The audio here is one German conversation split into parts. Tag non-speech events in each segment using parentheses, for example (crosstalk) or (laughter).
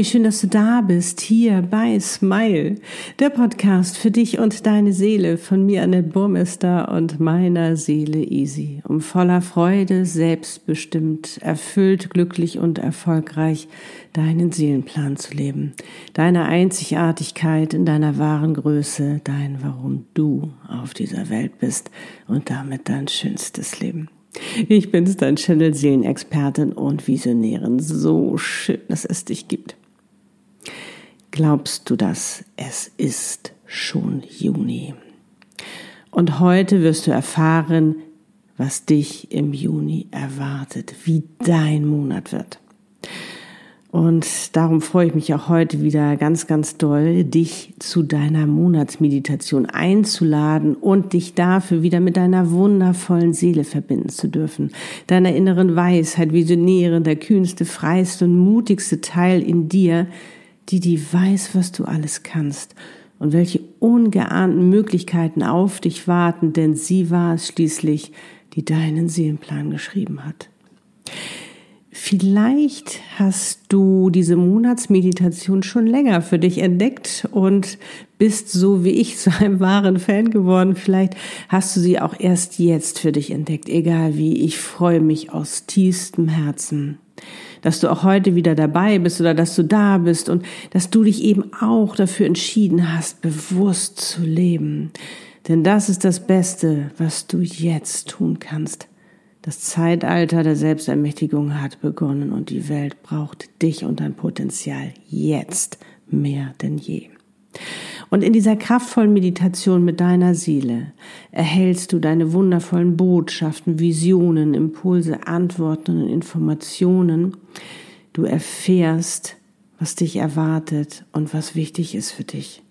wie schön, dass du da bist, hier bei Smile, der Podcast für dich und deine Seele von mir, Annette Burmester und meiner Seele Easy, um voller Freude, selbstbestimmt, erfüllt, glücklich und erfolgreich deinen Seelenplan zu leben, deine Einzigartigkeit in deiner wahren Größe, dein Warum du auf dieser Welt bist und damit dein schönstes Leben. Ich bin's, dein Channel Seelenexpertin und Visionärin. So schön, dass es dich gibt. Glaubst du das? Es ist schon Juni. Und heute wirst du erfahren, was dich im Juni erwartet, wie dein Monat wird. Und darum freue ich mich auch heute wieder ganz, ganz doll, dich zu deiner Monatsmeditation einzuladen und dich dafür wieder mit deiner wundervollen Seele verbinden zu dürfen. Deiner inneren Weisheit, Visionäre, der kühnste, freiste und mutigste Teil in dir, die die weiß, was du alles kannst und welche ungeahnten Möglichkeiten auf dich warten, denn sie war es schließlich, die deinen Seelenplan geschrieben hat. Vielleicht hast du diese Monatsmeditation schon länger für dich entdeckt und bist so wie ich zu einem wahren Fan geworden. Vielleicht hast du sie auch erst jetzt für dich entdeckt. Egal wie, ich freue mich aus tiefstem Herzen, dass du auch heute wieder dabei bist oder dass du da bist und dass du dich eben auch dafür entschieden hast, bewusst zu leben. Denn das ist das Beste, was du jetzt tun kannst. Das Zeitalter der Selbstermächtigung hat begonnen und die Welt braucht dich und dein Potenzial jetzt mehr denn je. Und in dieser kraftvollen Meditation mit deiner Seele erhältst du deine wundervollen Botschaften, Visionen, Impulse, Antworten und Informationen. Du erfährst, was dich erwartet und was wichtig ist für dich,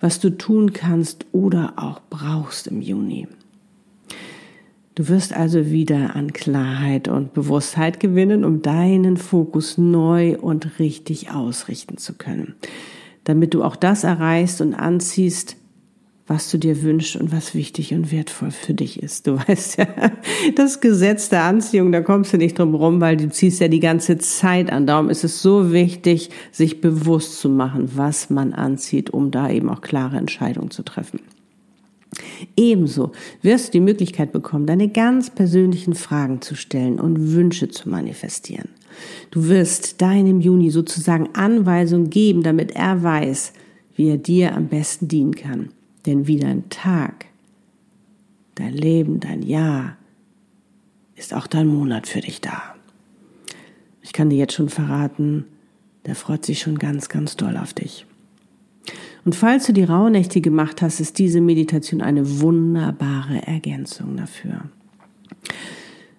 was du tun kannst oder auch brauchst im Juni. Du wirst also wieder an Klarheit und Bewusstheit gewinnen, um deinen Fokus neu und richtig ausrichten zu können, damit du auch das erreichst und anziehst, was du dir wünschst und was wichtig und wertvoll für dich ist. Du (laughs) weißt ja, das Gesetz der Anziehung, da kommst du nicht drum rum, weil du ziehst ja die ganze Zeit an. Darum ist es so wichtig, sich bewusst zu machen, was man anzieht, um da eben auch klare Entscheidungen zu treffen. Ebenso wirst du die Möglichkeit bekommen, deine ganz persönlichen Fragen zu stellen und Wünsche zu manifestieren. Du wirst deinem Juni sozusagen Anweisungen geben, damit er weiß, wie er dir am besten dienen kann. Denn wie dein Tag, dein Leben, dein Jahr ist auch dein Monat für dich da. Ich kann dir jetzt schon verraten, der freut sich schon ganz, ganz doll auf dich. Und falls du die Rauhnächte gemacht hast, ist diese Meditation eine wunderbare Ergänzung dafür.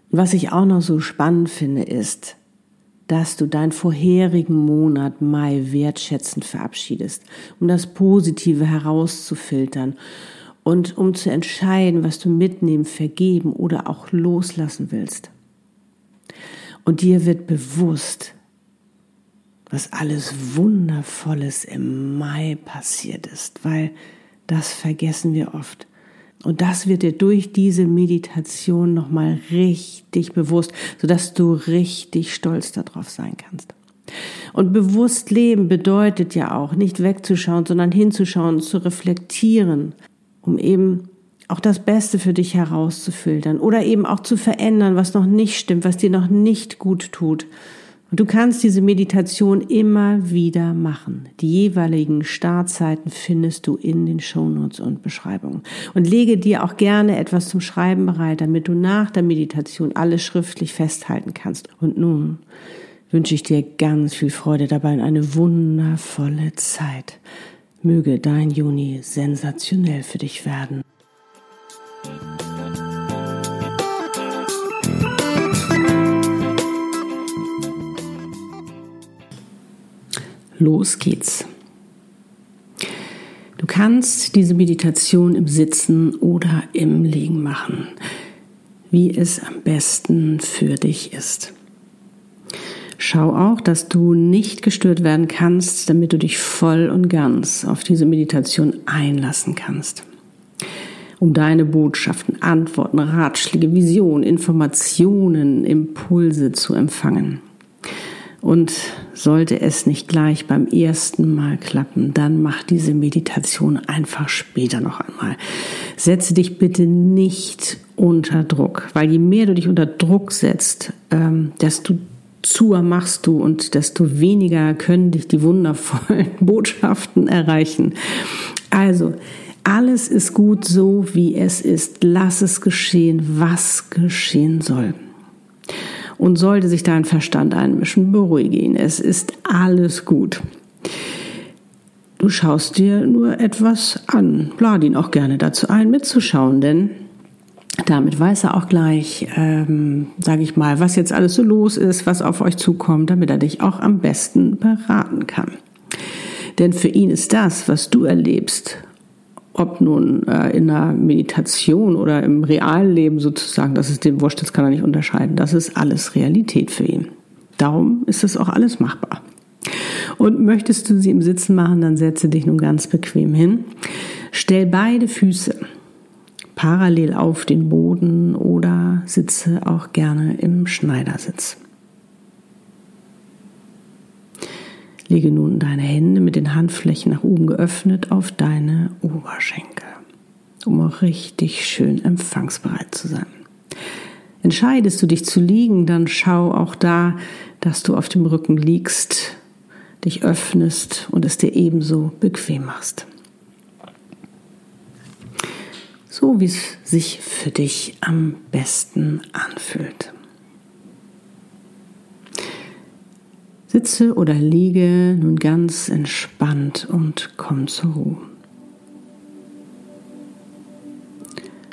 Was ich auch noch so spannend finde, ist, dass du deinen vorherigen Monat Mai wertschätzend verabschiedest, um das Positive herauszufiltern und um zu entscheiden, was du mitnehmen, vergeben oder auch loslassen willst. Und dir wird bewusst, was alles Wundervolles im Mai passiert ist, weil das vergessen wir oft. Und das wird dir durch diese Meditation nochmal richtig bewusst, sodass du richtig stolz darauf sein kannst. Und bewusst leben bedeutet ja auch, nicht wegzuschauen, sondern hinzuschauen, zu reflektieren, um eben auch das Beste für dich herauszufiltern oder eben auch zu verändern, was noch nicht stimmt, was dir noch nicht gut tut und du kannst diese Meditation immer wieder machen. Die jeweiligen Startzeiten findest du in den Shownotes und Beschreibungen. Und lege dir auch gerne etwas zum Schreiben bereit, damit du nach der Meditation alles schriftlich festhalten kannst. Und nun wünsche ich dir ganz viel Freude dabei und eine wundervolle Zeit. Möge dein Juni sensationell für dich werden. Los geht's. Du kannst diese Meditation im Sitzen oder im Liegen machen, wie es am besten für dich ist. Schau auch, dass du nicht gestört werden kannst, damit du dich voll und ganz auf diese Meditation einlassen kannst. Um deine Botschaften, Antworten, Ratschläge, Visionen, Informationen, Impulse zu empfangen. Und sollte es nicht gleich beim ersten Mal klappen, dann mach diese Meditation einfach später noch einmal. Setze dich bitte nicht unter Druck, weil je mehr du dich unter Druck setzt, ähm, desto zuer machst du und desto weniger können dich die wundervollen (laughs) Botschaften erreichen. Also, alles ist gut so, wie es ist. Lass es geschehen, was geschehen soll. Und sollte sich dein Verstand einmischen, beruhige ihn. Es ist alles gut. Du schaust dir nur etwas an. Lade ihn auch gerne dazu ein, mitzuschauen, denn damit weiß er auch gleich, ähm, sage ich mal, was jetzt alles so los ist, was auf euch zukommt, damit er dich auch am besten beraten kann. Denn für ihn ist das, was du erlebst, ob nun äh, in einer Meditation oder im realen Leben sozusagen, das ist dem wurscht, das kann er nicht unterscheiden. Das ist alles Realität für ihn. Darum ist es auch alles machbar. Und möchtest du sie im Sitzen machen, dann setze dich nun ganz bequem hin. Stell beide Füße parallel auf den Boden oder sitze auch gerne im Schneidersitz. Lege nun deine Hände mit den Handflächen nach oben geöffnet auf deine Oberschenkel, um auch richtig schön empfangsbereit zu sein. Entscheidest du dich zu liegen, dann schau auch da, dass du auf dem Rücken liegst, dich öffnest und es dir ebenso bequem machst. So wie es sich für dich am besten anfühlt. Sitze oder liege nun ganz entspannt und komm zur Ruhe.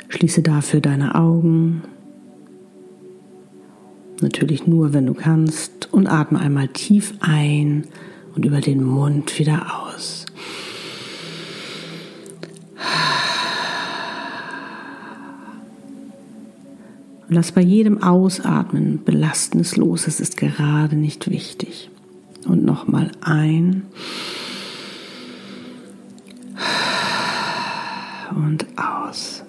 Schließe dafür deine Augen, natürlich nur, wenn du kannst, und atme einmal tief ein und über den Mund wieder aus. Und lass bei jedem Ausatmen Belastendes los. Es ist gerade nicht wichtig. Und nochmal ein. Und aus.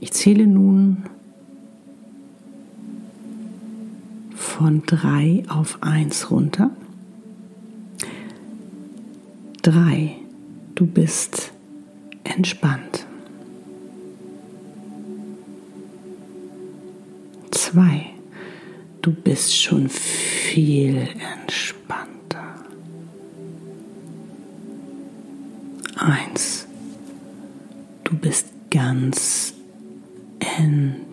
Ich zähle nun von drei auf eins runter. Drei. Du bist entspannt. Zwei. Du bist schon viel entspannter. Eins. Du bist ganz entspannt.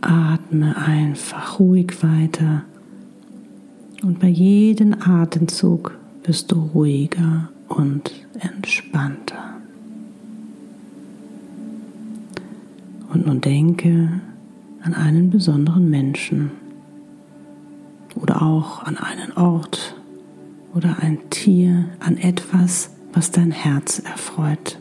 Atme einfach ruhig weiter und bei jedem Atemzug wirst du ruhiger und entspannter. Und nun denke an einen besonderen Menschen oder auch an einen Ort oder ein Tier, an etwas, was dein Herz erfreut.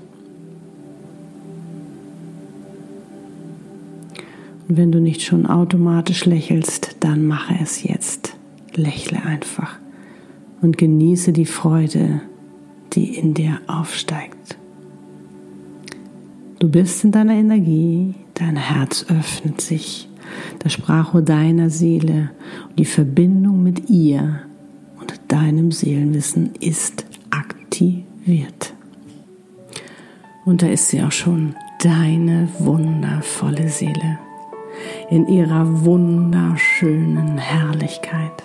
Und wenn du nicht schon automatisch lächelst, dann mache es jetzt. Lächle einfach und genieße die Freude, die in dir aufsteigt. Du bist in deiner Energie, dein Herz öffnet sich, das Sprachrohr deiner Seele und die Verbindung mit ihr und deinem Seelenwissen ist aktiviert. Und da ist sie auch schon, deine wundervolle Seele. In ihrer wunderschönen Herrlichkeit,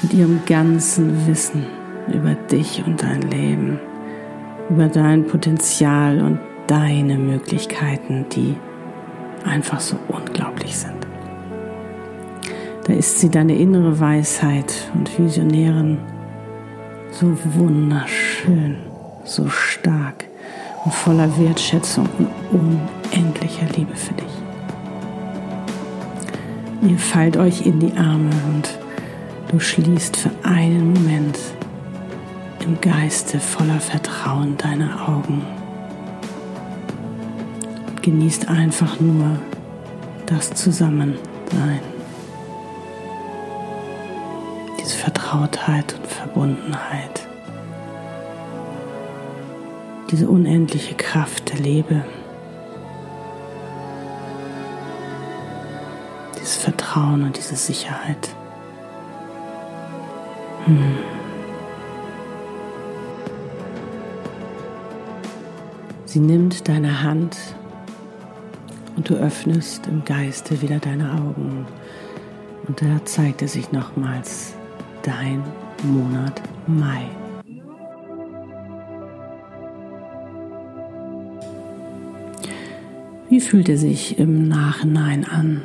mit ihrem ganzen Wissen über dich und dein Leben, über dein Potenzial und deine Möglichkeiten, die einfach so unglaublich sind. Da ist sie deine innere Weisheit und Visionärin so wunderschön, so stark und voller Wertschätzung und unendlicher Liebe für dich. Ihr fallt euch in die Arme und du schließt für einen Moment im Geiste voller Vertrauen deine Augen genießt einfach nur das Zusammensein. Diese Vertrautheit und Verbundenheit. Diese unendliche Kraft der Liebe. dieses Vertrauen und diese Sicherheit. Hm. Sie nimmt deine Hand und du öffnest im Geiste wieder deine Augen. Und da zeigt es sich nochmals dein Monat Mai. Wie fühlt er sich im Nachhinein an?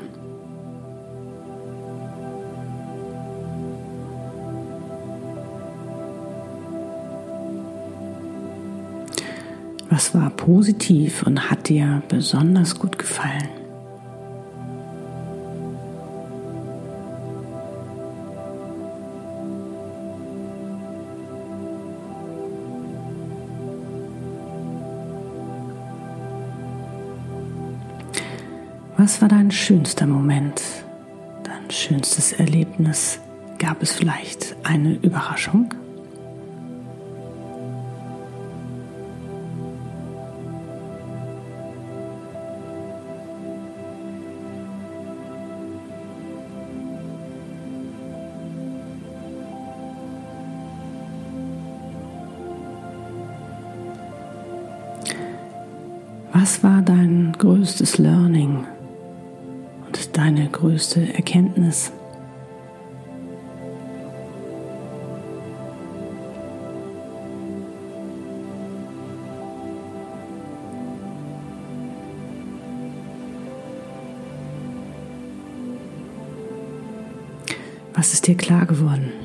Was war positiv und hat dir besonders gut gefallen? Was war dein schönster Moment, dein schönstes Erlebnis? Gab es vielleicht eine Überraschung? War dein größtes Learning und deine größte Erkenntnis? Was ist dir klar geworden?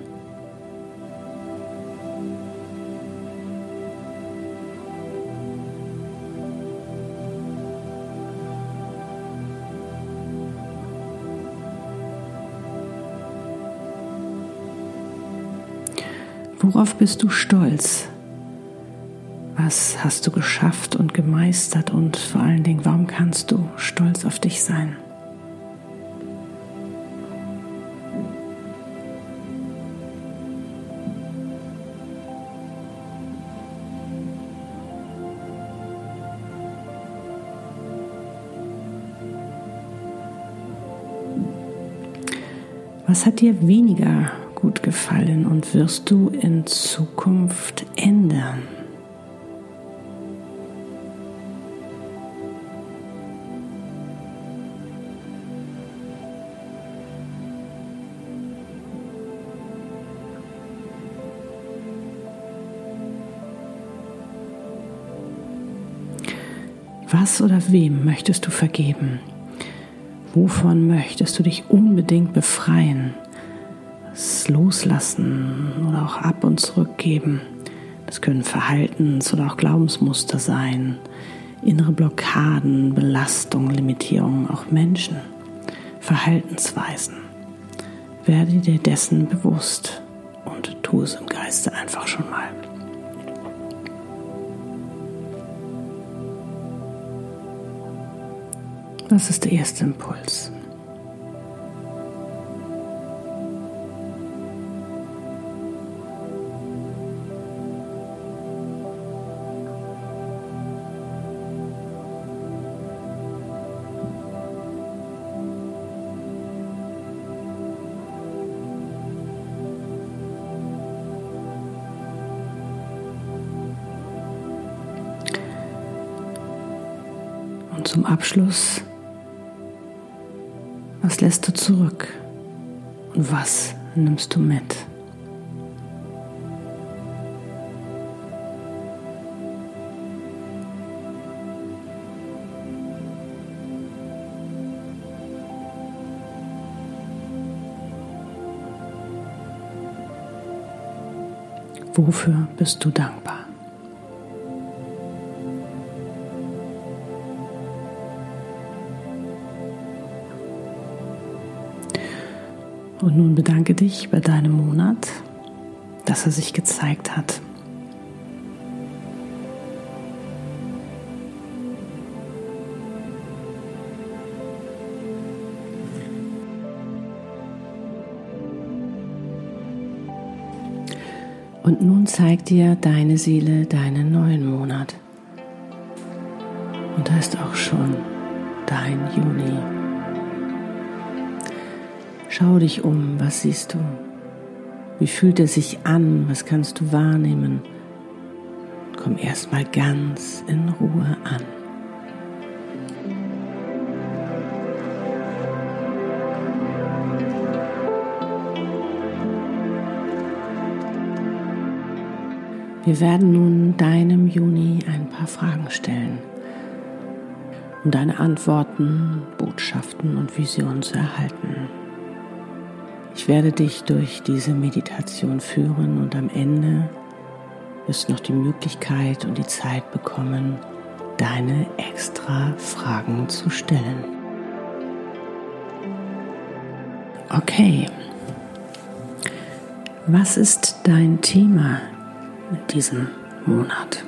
Worauf bist du stolz? Was hast du geschafft und gemeistert und vor allen Dingen, warum kannst du stolz auf dich sein? Was hat dir weniger gut gefallen und wirst du in Zukunft ändern. Was oder wem möchtest du vergeben? Wovon möchtest du dich unbedingt befreien? Das Loslassen oder auch ab und zurückgeben. Das können Verhaltens- oder auch Glaubensmuster sein, innere Blockaden, Belastungen, Limitierungen, auch Menschen, Verhaltensweisen. Werde dir dessen bewusst und tu es im Geiste einfach schon mal. Das ist der erste Impuls. Abschluss, was lässt du zurück und was nimmst du mit? Wofür bist du dankbar? Und nun bedanke dich bei deinem Monat, dass er sich gezeigt hat. Und nun zeigt dir deine Seele deinen neuen Monat. Und da ist auch schon dein Juli. Schau dich um, was siehst du? Wie fühlt er sich an? Was kannst du wahrnehmen? Komm erstmal ganz in Ruhe an. Wir werden nun deinem Juni ein paar Fragen stellen, um deine Antworten, Botschaften und Visionen zu erhalten. Ich werde dich durch diese Meditation führen und am Ende wirst du noch die Möglichkeit und die Zeit bekommen, deine extra Fragen zu stellen. Okay, was ist dein Thema in diesem Monat.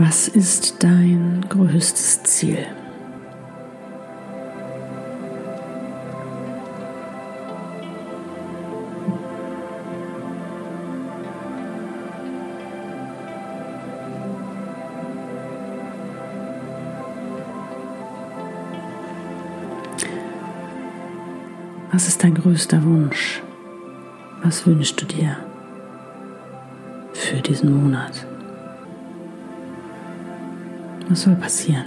Was ist dein größtes Ziel? Was ist dein größter Wunsch? Was wünschst du dir für diesen Monat? Was soll passieren?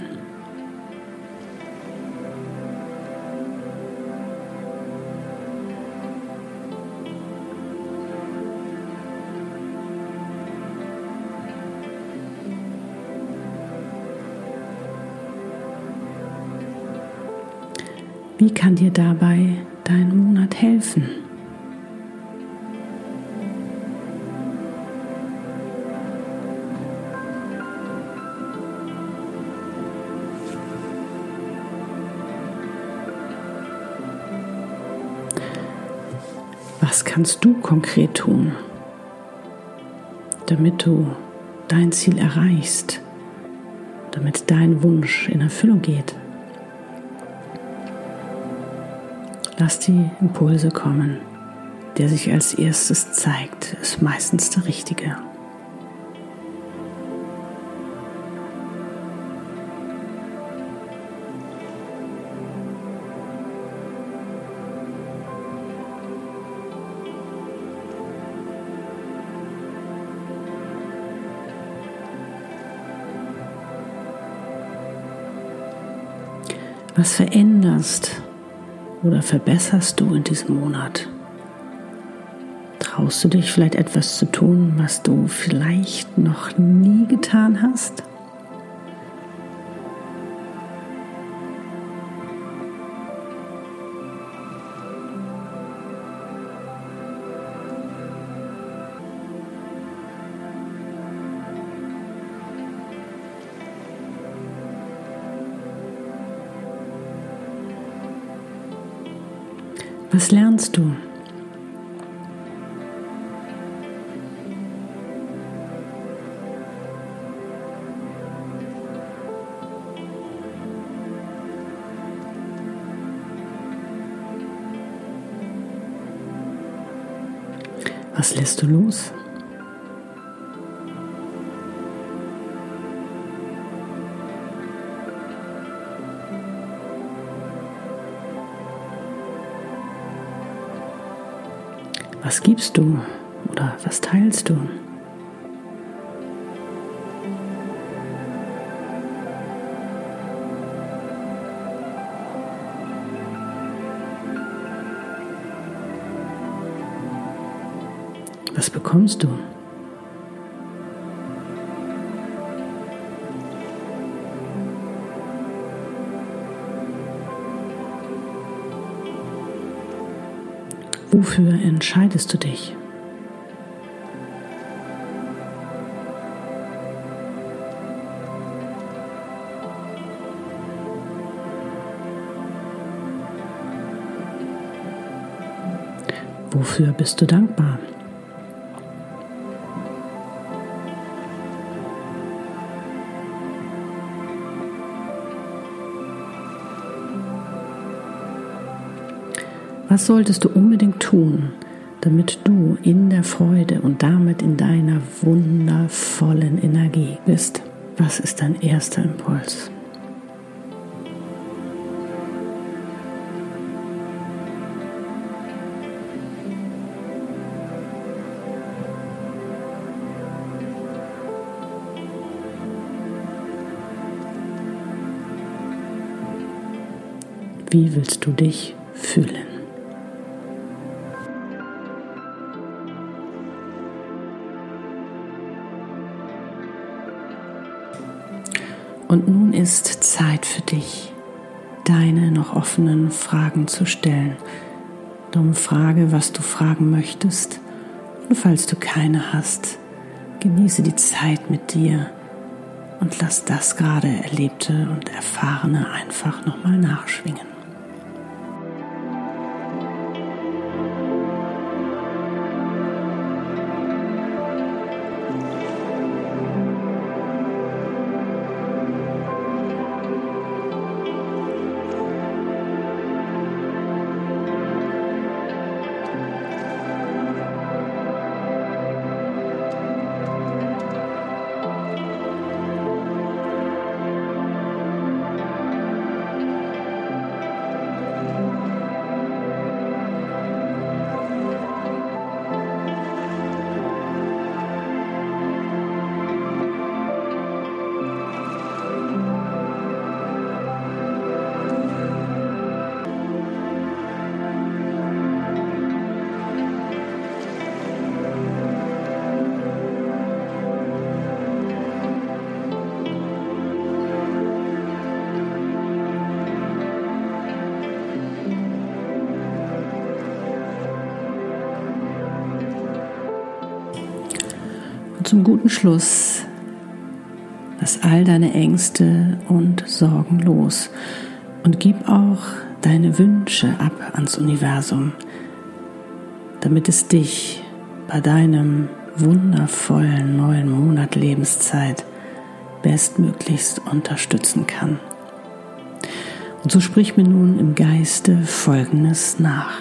Wie kann dir dabei dein Monat helfen? Was kannst du konkret tun, damit du dein Ziel erreichst, damit dein Wunsch in Erfüllung geht? Lass die Impulse kommen. Der sich als erstes zeigt, ist meistens der richtige. Was veränderst oder verbesserst du in diesem Monat? Traust du dich vielleicht etwas zu tun, was du vielleicht noch nie getan hast? Was lernst du? Was lässt du los? Was gibst du oder was teilst du? Was bekommst du? Wofür entscheidest du dich? Wofür bist du dankbar? Was solltest du unbedingt tun, damit du in der Freude und damit in deiner wundervollen Energie bist? Was ist dein erster Impuls? Wie willst du dich fühlen? Und nun ist Zeit für dich, deine noch offenen Fragen zu stellen. Darum frage, was du fragen möchtest. Und falls du keine hast, genieße die Zeit mit dir und lass das gerade Erlebte und Erfahrene einfach nochmal nachschwingen. Zum guten Schluss lass all deine Ängste und Sorgen los und gib auch deine Wünsche ab ans Universum, damit es dich bei deinem wundervollen neuen Monat Lebenszeit bestmöglichst unterstützen kann. Und so sprich mir nun im Geiste Folgendes nach.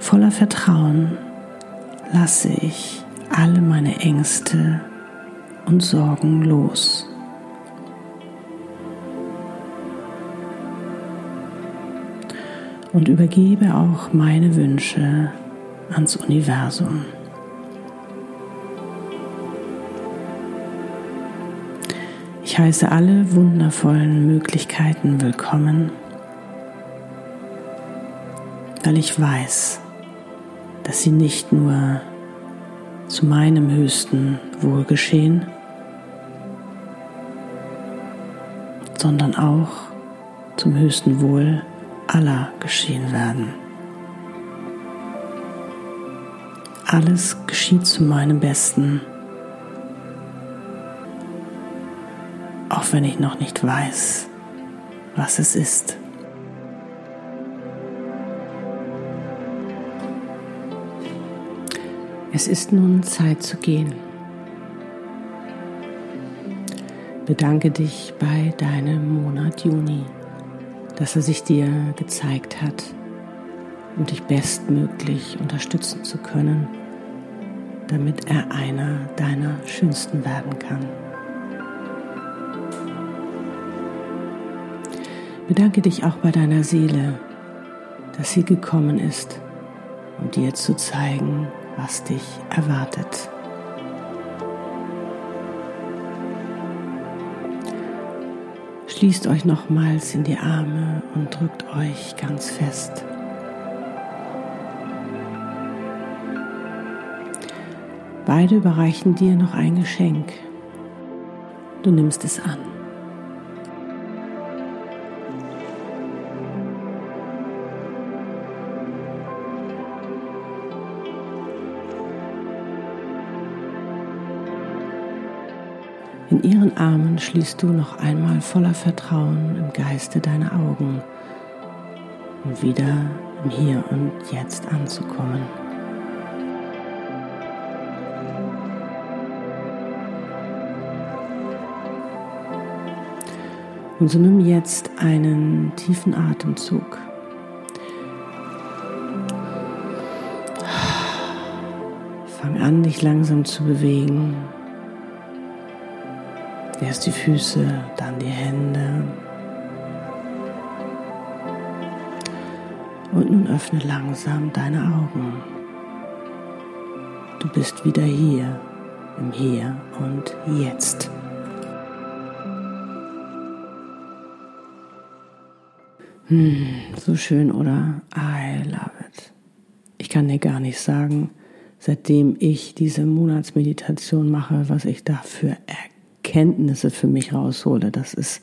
Voller Vertrauen lasse ich alle meine Ängste und Sorgen los. Und übergebe auch meine Wünsche ans Universum. Ich heiße alle wundervollen Möglichkeiten willkommen, weil ich weiß, dass sie nicht nur zu meinem höchsten Wohl geschehen, sondern auch zum höchsten Wohl aller geschehen werden. Alles geschieht zu meinem Besten, auch wenn ich noch nicht weiß, was es ist. Es ist nun Zeit zu gehen. Bedanke dich bei deinem Monat Juni, dass er sich dir gezeigt hat, um dich bestmöglich unterstützen zu können, damit er einer deiner schönsten werden kann. Bedanke dich auch bei deiner Seele, dass sie gekommen ist, um dir zu zeigen, was dich erwartet. Schließt euch nochmals in die Arme und drückt euch ganz fest. Beide überreichen dir noch ein Geschenk. Du nimmst es an. In ihren Armen schließt du noch einmal voller Vertrauen im Geiste deine Augen, um wieder im Hier und Jetzt anzukommen. Und so nimm jetzt einen tiefen Atemzug. Fang an, dich langsam zu bewegen. Erst die Füße, dann die Hände. Und nun öffne langsam deine Augen. Du bist wieder hier, im Hier und Jetzt. Hm, so schön, oder? I love it. Ich kann dir gar nicht sagen, seitdem ich diese Monatsmeditation mache, was ich da für Erkenntnisse für mich raushole. Das ist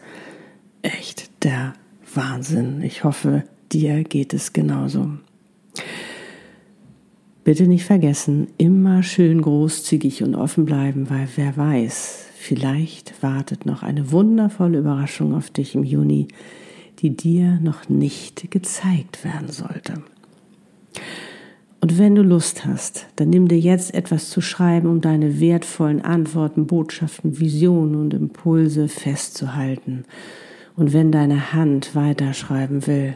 echt der Wahnsinn. Ich hoffe, dir geht es genauso. Bitte nicht vergessen, immer schön großzügig und offen bleiben, weil wer weiß, vielleicht wartet noch eine wundervolle Überraschung auf dich im Juni die dir noch nicht gezeigt werden sollte. Und wenn du Lust hast, dann nimm dir jetzt etwas zu schreiben, um deine wertvollen Antworten, Botschaften, Visionen und Impulse festzuhalten. Und wenn deine Hand weiterschreiben will,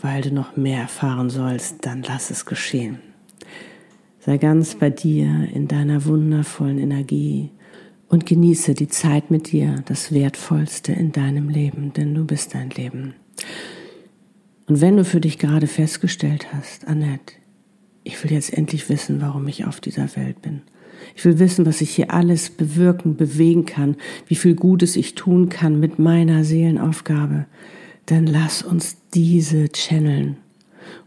weil du noch mehr erfahren sollst, dann lass es geschehen. Sei ganz bei dir in deiner wundervollen Energie und genieße die Zeit mit dir, das Wertvollste in deinem Leben, denn du bist dein Leben. Und wenn du für dich gerade festgestellt hast, Annette, ich will jetzt endlich wissen, warum ich auf dieser Welt bin. Ich will wissen, was ich hier alles bewirken, bewegen kann, wie viel Gutes ich tun kann mit meiner Seelenaufgabe. Dann lass uns diese channeln.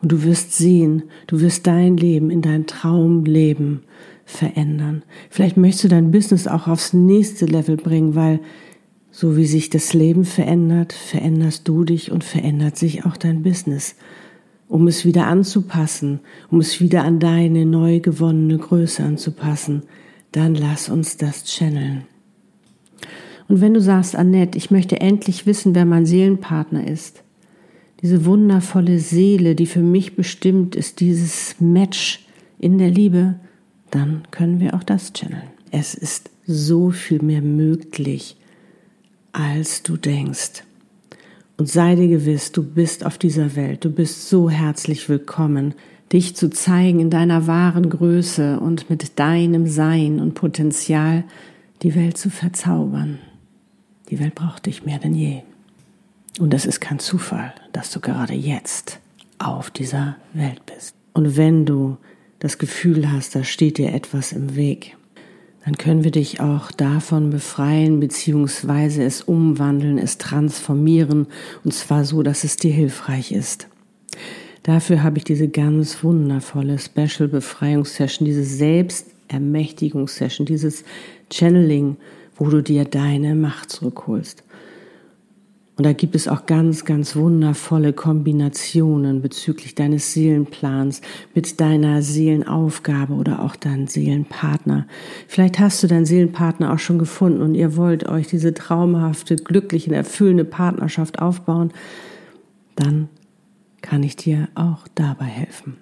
Und du wirst sehen, du wirst dein Leben in dein Traumleben verändern. Vielleicht möchtest du dein Business auch aufs nächste Level bringen, weil so wie sich das Leben verändert, veränderst du dich und verändert sich auch dein Business, um es wieder anzupassen, um es wieder an deine neu gewonnene Größe anzupassen. Dann lass uns das channeln. Und wenn du sagst, Annette, ich möchte endlich wissen, wer mein Seelenpartner ist, diese wundervolle Seele, die für mich bestimmt ist, dieses Match in der Liebe, dann können wir auch das channeln. Es ist so viel mehr möglich, als du denkst. Und sei dir gewiss, du bist auf dieser Welt, du bist so herzlich willkommen, dich zu zeigen in deiner wahren Größe und mit deinem Sein und Potenzial die Welt zu verzaubern. Die Welt braucht dich mehr denn je. Und es ist kein Zufall, dass du gerade jetzt auf dieser Welt bist. Und wenn du das Gefühl hast, da steht dir etwas im Weg, dann können wir dich auch davon befreien, beziehungsweise es umwandeln, es transformieren, und zwar so, dass es dir hilfreich ist. Dafür habe ich diese ganz wundervolle Special Befreiungssession, diese Selbstermächtigungssession, dieses Channeling, wo du dir deine Macht zurückholst. Und da gibt es auch ganz, ganz wundervolle Kombinationen bezüglich deines Seelenplans mit deiner Seelenaufgabe oder auch deinem Seelenpartner. Vielleicht hast du deinen Seelenpartner auch schon gefunden und ihr wollt euch diese traumhafte, glückliche, erfüllende Partnerschaft aufbauen. Dann kann ich dir auch dabei helfen.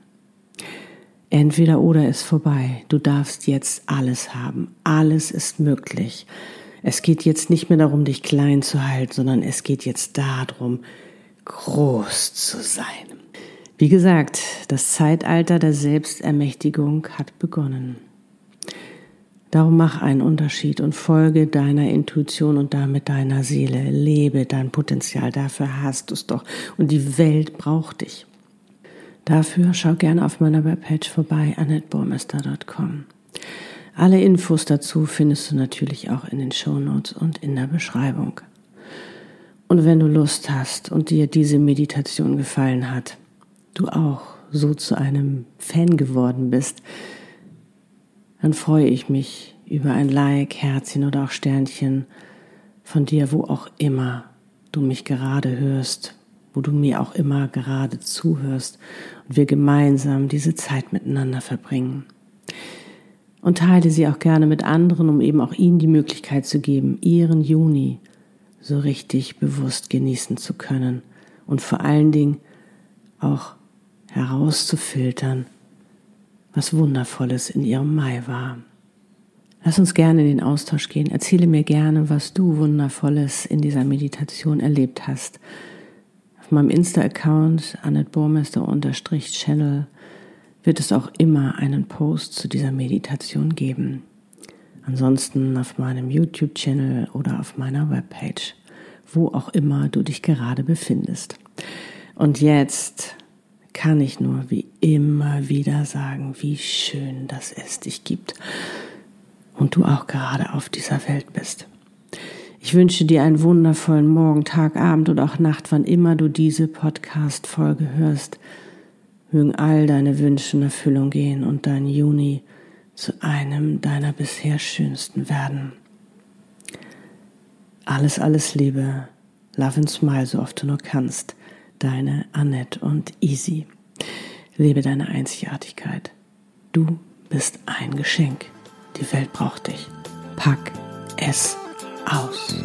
Entweder oder ist vorbei. Du darfst jetzt alles haben. Alles ist möglich. Es geht jetzt nicht mehr darum, dich klein zu halten, sondern es geht jetzt darum, groß zu sein. Wie gesagt, das Zeitalter der Selbstermächtigung hat begonnen. Darum mach einen Unterschied und folge deiner Intuition und damit deiner Seele. Lebe dein Potenzial, dafür hast du es doch. Und die Welt braucht dich. Dafür schau gerne auf meiner Webpage vorbei, annettebormester.com. Alle Infos dazu findest du natürlich auch in den Show Notes und in der Beschreibung. Und wenn du Lust hast und dir diese Meditation gefallen hat, du auch so zu einem Fan geworden bist, dann freue ich mich über ein Like, Herzchen oder auch Sternchen von dir, wo auch immer du mich gerade hörst, wo du mir auch immer gerade zuhörst und wir gemeinsam diese Zeit miteinander verbringen. Und teile sie auch gerne mit anderen, um eben auch ihnen die Möglichkeit zu geben, ihren Juni so richtig bewusst genießen zu können und vor allen Dingen auch herauszufiltern, was Wundervolles in ihrem Mai war. Lass uns gerne in den Austausch gehen. Erzähle mir gerne, was du Wundervolles in dieser Meditation erlebt hast. Auf meinem Insta-Account annetburmester-channel wird es auch immer einen Post zu dieser Meditation geben. Ansonsten auf meinem YouTube-Channel oder auf meiner Webpage, wo auch immer du dich gerade befindest. Und jetzt kann ich nur wie immer wieder sagen, wie schön, dass es dich gibt und du auch gerade auf dieser Welt bist. Ich wünsche dir einen wundervollen Morgen, Tag, Abend oder auch Nacht, wann immer du diese Podcast-Folge hörst. Mögen all deine Wünsche in Erfüllung gehen und dein Juni zu einem deiner bisher schönsten werden. Alles, alles Liebe. Love and smile, so oft du nur kannst deine Annette und Easy. Lebe deine Einzigartigkeit. Du bist ein Geschenk. Die Welt braucht dich. Pack es aus.